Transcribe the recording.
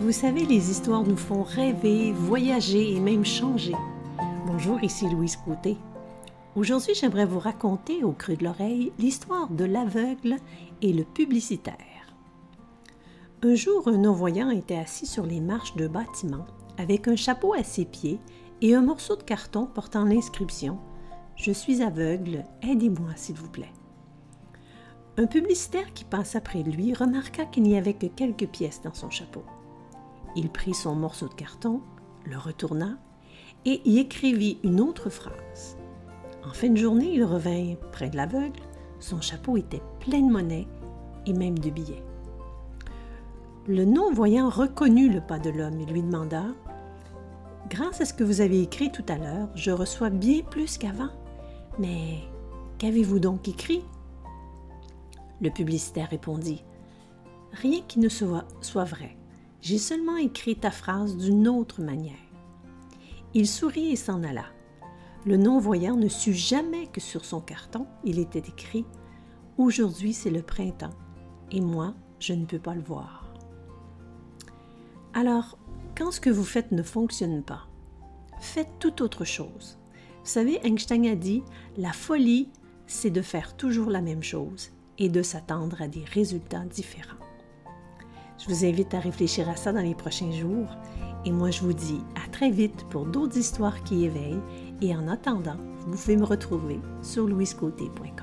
Vous savez, les histoires nous font rêver, voyager et même changer. Bonjour, ici Louise Côté. Aujourd'hui, j'aimerais vous raconter au creux de l'oreille l'histoire de l'aveugle et le publicitaire. Un jour, un non-voyant était assis sur les marches d'un bâtiment avec un chapeau à ses pieds et un morceau de carton portant l'inscription Je suis aveugle, aidez-moi s'il vous plaît. Un publicitaire qui passa près de lui remarqua qu'il n'y avait que quelques pièces dans son chapeau. Il prit son morceau de carton, le retourna et y écrivit une autre phrase. En fin de journée, il revint près de l'aveugle. Son chapeau était plein de monnaie et même de billets. Le non-voyant reconnut le pas de l'homme et lui demanda Grâce à ce que vous avez écrit tout à l'heure, je reçois bien plus qu'avant. Mais qu'avez-vous donc écrit Le publicitaire répondit Rien qui ne soit, soit vrai. J'ai seulement écrit ta phrase d'une autre manière. Il sourit et s'en alla. Le non-voyant ne sut jamais que sur son carton, il était écrit Aujourd'hui c'est le printemps, et moi, je ne peux pas le voir. Alors, quand ce que vous faites ne fonctionne pas, faites tout autre chose. Vous savez, Einstein a dit La folie, c'est de faire toujours la même chose et de s'attendre à des résultats différents. Je vous invite à réfléchir à ça dans les prochains jours. Et moi, je vous dis à très vite pour d'autres histoires qui éveillent. Et en attendant, vous pouvez me retrouver sur louisecôté.com.